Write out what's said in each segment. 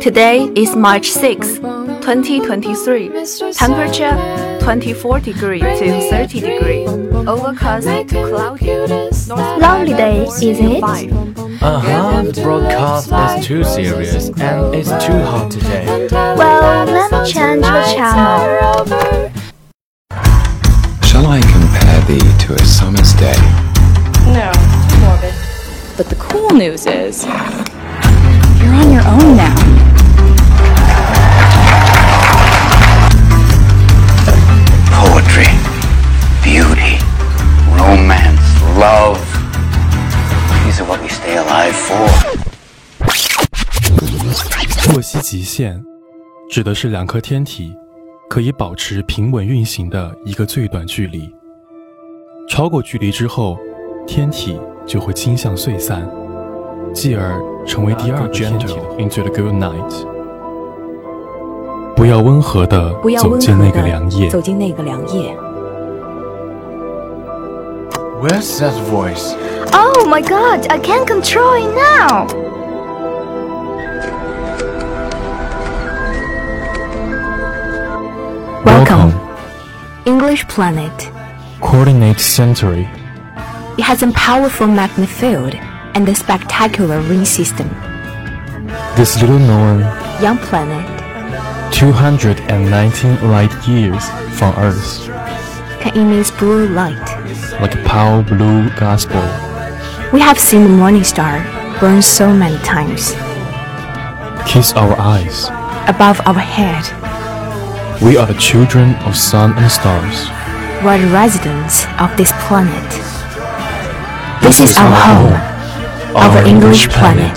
Today is March 6, 2023. Temperature 24 degree to 30 degree. Overcast to cloudy. Lovely day, isn't it? 5. Uh-huh, the broadcast is too serious and it's too hot today. Well, let me change the channel. Shall I compare thee to a summer's But the cool news is, you're on your own now. poetry, beauty, romance, love. These are what we stay alive for. 洛希极限指的是两颗天体可以保持平稳运行的一个最短距离。超过距离之后，天体就会倾向碎散，继而成为第二个天体 into the good night。不要温和的不要温走进那个凉夜的。走进那个凉夜。Where's that voice? Oh my god, I can't control it now. Welcome. English planet. Coordinate Century。It has a powerful magnet field and a spectacular ring system. This little known Young planet 219 light years from Earth, can emit blue light. like a pale blue gospel. We have seen the morning star burn so many times Kiss our eyes. above our head. We are the children of sun and stars. We're the residents of this planet. This is our home, our English planet.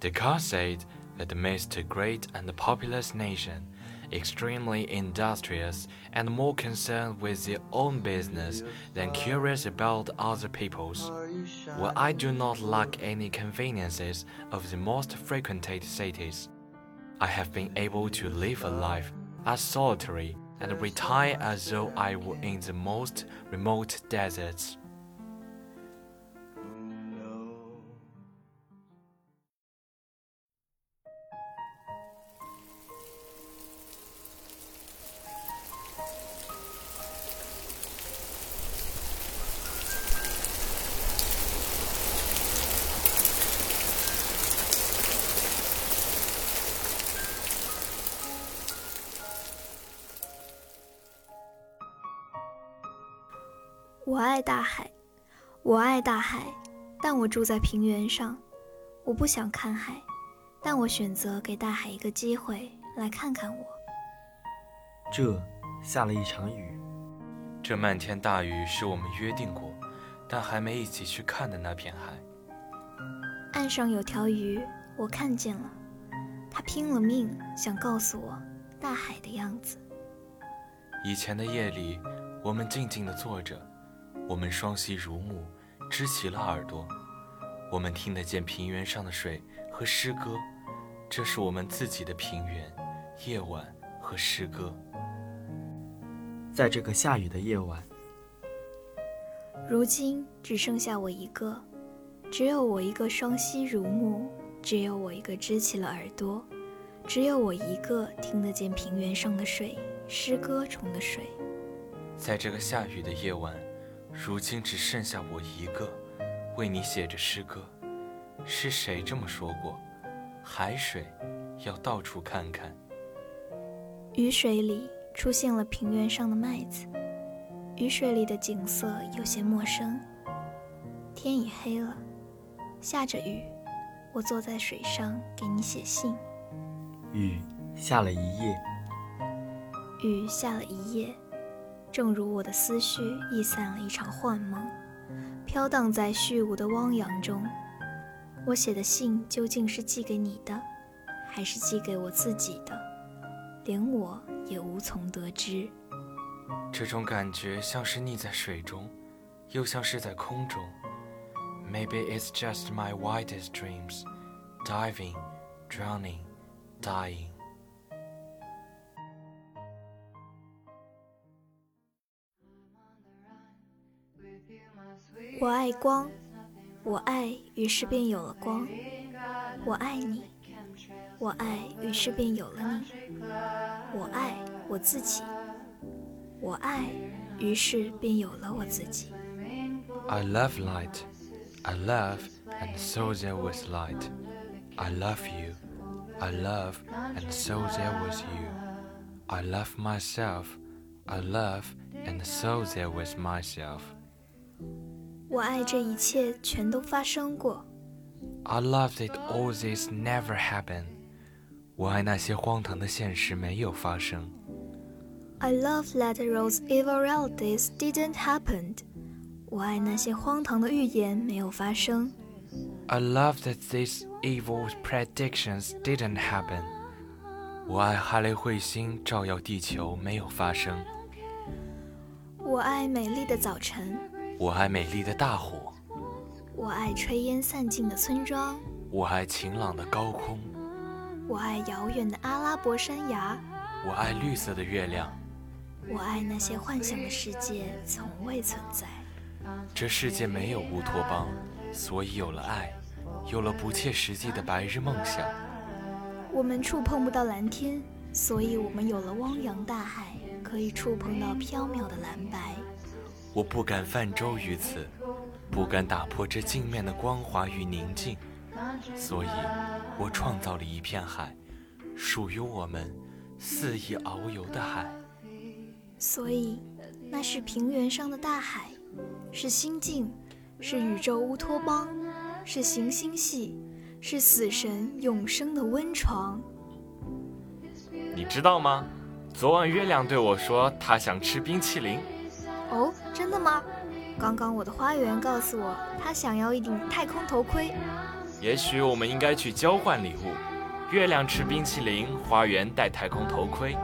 Descartes said that amidst a great and populous nation, extremely industrious and more concerned with their own business than curious about other people's, while I do not lack any conveniences of the most frequented cities, I have been able to live a life as solitary and retire as though I were in the most remote deserts. 爱大海，我爱大海，但我住在平原上。我不想看海，但我选择给大海一个机会来看看我。这下了一场雨，这漫天大雨是我们约定过，但还没一起去看的那片海。岸上有条鱼，我看见了，它拼了命想告诉我大海的样子。以前的夜里，我们静静地坐着，我们双膝如木，支起了耳朵，我们听得见平原上的水和诗歌，这是我们自己的平原、夜晚和诗歌。在这个下雨的夜晚，如今只剩下我一个，只有我一个双膝如木，只有我一个支起了耳朵，只有我一个听得见平原上的水，诗歌中的水。在这个下雨的夜晚，如今只剩下我一个，为你写着诗歌。是谁这么说过？海水要到处看看。雨水里出现了平原上的麦子，雨水里的景色有些陌生。天已黑了，下着雨，我坐在水上给你写信。雨下了一夜，雨下了一夜，正如我的思绪溢散了一场幻梦，飘荡在虚无的汪洋中。我写的信究竟是寄给你的，还是寄给我自己的？连我也无从得知。这种感觉像是溺在水中，又像是在空中。Maybe it's just my wildest dreams, diving, drowning, dying. 我爱光，我爱，于是便有了光。我爱你，我爱，于是便有了你。我爱我自己，我爱，于是便有了我自己。I love light, I love, and so there was light. I love you, I love, and so there was you. I love myself, I love, and so there was myself. 我爱这一切全都发生过。 I love that all this never happened. 我爱那些荒唐的现实没有发生。 I love that those evil realities didn't happen. 我爱那些荒唐的预言没有发生。 I love that these evil predictions didn't happen. 我爱哈雷彗星照耀地球没有发生。我爱美丽的早晨， 我爱美丽的大火。我爱炊烟散尽的村庄，我爱晴朗的高空。我爱遥远的阿拉伯山崖，我爱绿色的月亮。我爱那些幻想的世界从未存在。这世界没有乌托邦，所以有了爱，有了不切实际的白日梦想。我们触碰不到蓝天，所以我们有了汪洋大海，可以触碰到缥缈的蓝白。我不敢泛舟于此，不敢打破这镜面的光滑与宁静，所以，我创造了一片海，属于我们肆意遨游的海。所以，那是平原上的大海，是心境，是宇宙乌托邦，是行星系，是死神永生的温床。你知道吗？昨晚月亮对我说，他想吃冰淇淋。哦，真的吗？刚刚我的花园告诉我，他想要一顶太空头盔。也许我们应该去交换礼物。月亮吃冰淇淋，花园戴太空头盔。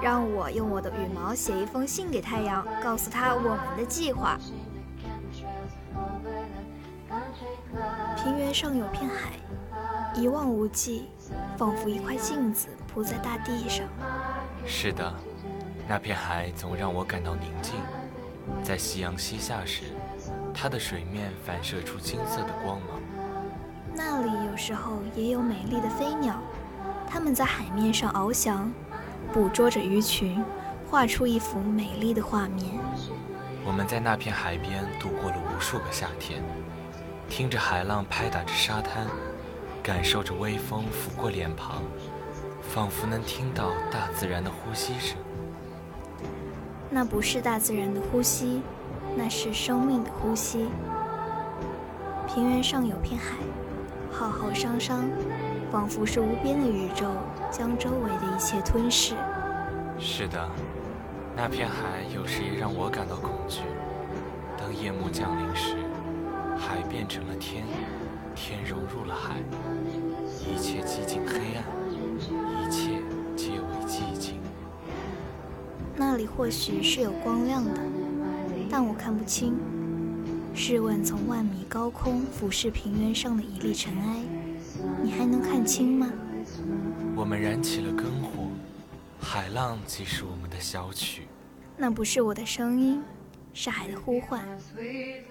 让我用我的羽毛写一封信给太阳，告诉他我们的计划。平原上有片海，一望无际，仿佛一块镜子铺在大地上。是的，那片海总让我感到宁静。在夕阳西下时，它的水面反射出金色的光芒。那里有时候也有美丽的飞鸟，它们在海面上翱翔，捕捉着鱼群，画出一幅美丽的画面。我们在那片海边度过了无数个夏天，听着海浪拍打着沙滩，感受着微风拂过脸庞，仿佛能听到大自然的呼吸声。那不是大自然的呼吸，那是生命的呼吸。平原上有片海，浩浩汤汤，仿佛是无边的宇宙将周围的一切吞噬。是的，那片海有时也让我感到恐惧。当夜幕降临时，海变成了天，天融入了海，一切寂静黑那里或许是有光亮的，但我看不清。试问，从万米高空俯视平原上的一粒尘埃，你还能看清吗？我们燃起了篝火，海浪即是我们的小曲。那不是我的声音，是海的呼唤；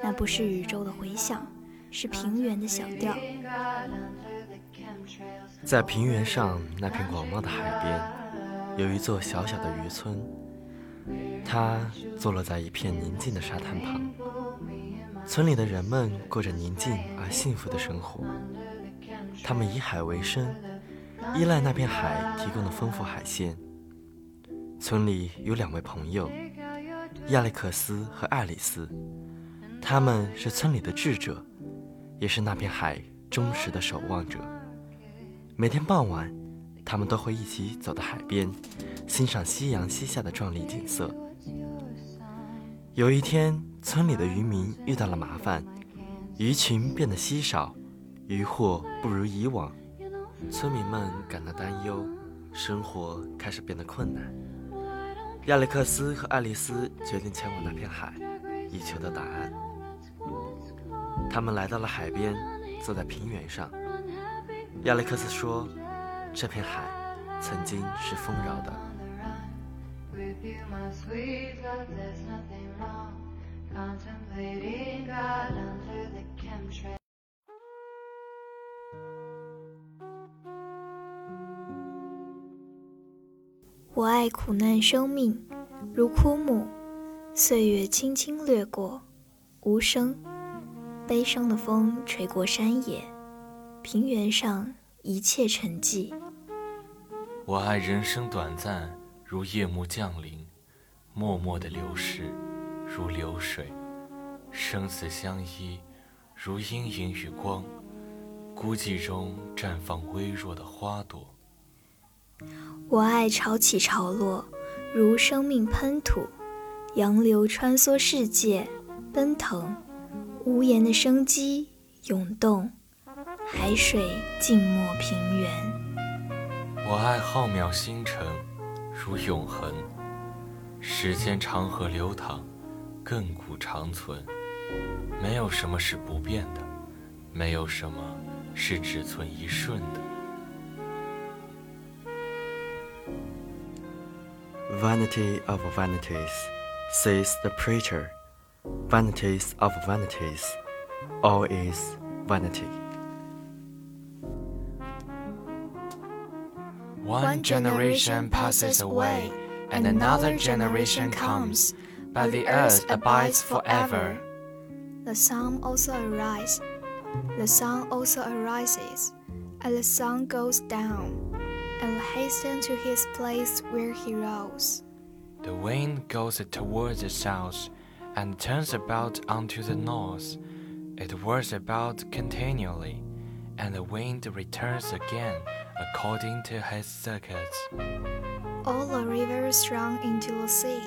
那不是宇宙的回响，是平原的小调。在平原上那片广袤的海边，有一座小小的渔村。它坐落在一片宁静的沙滩旁，村里的人们过着宁静而幸福的生活。他们以海为生，依赖那片海提供的丰富海鲜。村里有两位朋友，亚历克斯和爱丽丝，他们是村里的智者，也是那片海忠实的守望者。每天傍晚，他们都会一起走到海边。欣赏夕阳西下的壮丽景色。有一天，村里的渔民遇到了麻烦，鱼群变得稀少，渔获不如以往，村民们感到担忧，生活开始变得困难。亚历克斯和爱丽丝决定前往那片海，以求得答案。他们来到了海边，坐在平原上。亚历克斯说：“这片海曾经是丰饶的。”我爱苦难生命，如枯木，岁月轻轻掠过，无声。悲伤的风吹过山野，平原上一切沉寂。我爱人生短暂，如夜幕降临，默默的流逝，如流水，生死相依，如阴影与光，孤寂中绽放微弱的花朵。我爱潮起潮落，如生命喷吐，洋流穿梭世界，奔腾，无言的生机涌动，海水静默平原。我爱浩渺星辰，如永恒。时间长河流淌，亘古长存。没有什么是不变的，没有什么是只存一瞬的。Vanity of vanities, says the preacher. Vanities of vanities, all is vanity. One generation passes away, and another generation comes, but the earth abides forever. The sun also arises. The sun also arises, and the sun goes down, and hastens to his place where he rose. The wind goes towards the south, and turns about unto the north. It whirls about continually, and the wind returns again according to his circuits. All the rivers run into the sea,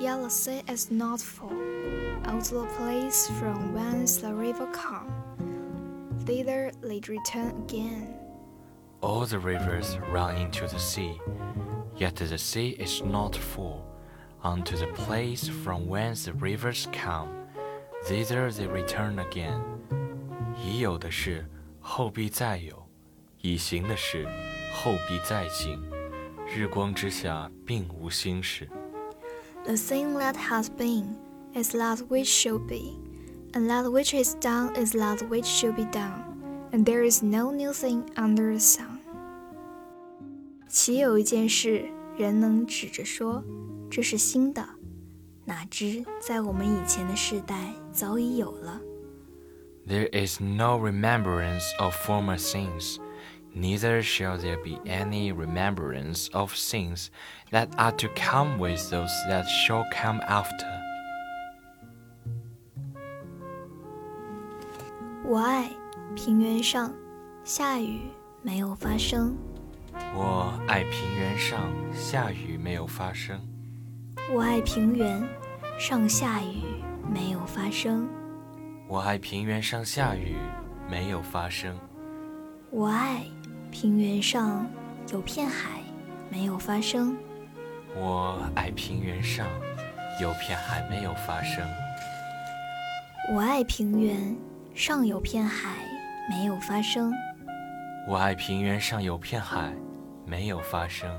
yet the sea is not full. Out of the place from whence the river come, thither they return again. All the rivers run into the sea, yet the sea is not full. Unto the place from whence the rivers come, thither they return again. 已有的事，后必再有； 已行的事，后必再行。日光之下，并无新事。 The thing that has been is that which shall be, and that which is done is that which shall be done, and there is no new thing under the sun. 岂有一件事，人能指着说这是新的？哪知在我们以前的世代早已有了。 There is no remembrance of former sins, neither shall there be any remembrance of sins that are to come with those that shall come after. 我爱平原上下雨没有发生，我爱平原上下雨没有发生，我爱平原上下雨没有发生，我爱平原上下雨没有发生，我爱 平原上有片海没有发生，我爱平原上有片海没有发生，我爱平原上有片海没有发生，我爱平原上有片海没有发生。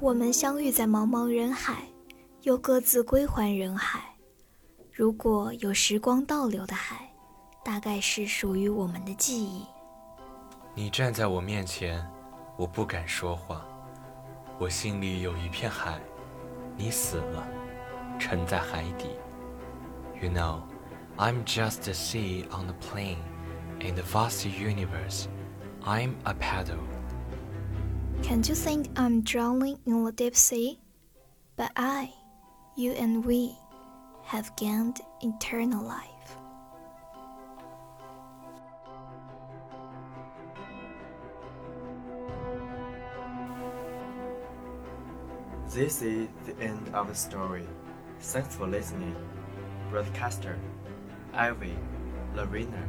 我们相遇在茫茫人海，又各自归还人海。如果有时光倒流的海，大概是属于我们的记忆。你站在我面前，我不敢说话。我心里有一片海，你死了，沉在海底。You know, I'm just a sea on the plain, in the vast universe. I'm a paddle. Can't you think I'm drowning in the deep sea? But I, you and we, have gained eternal life. This is the end of the story. Thanks for listening. Broadcaster Ivy, Lorena,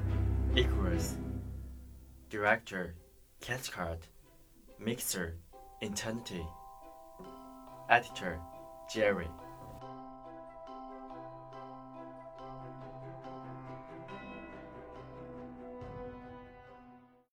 Icarus. Director Cathcart. Mixer Eternity Editor Jerry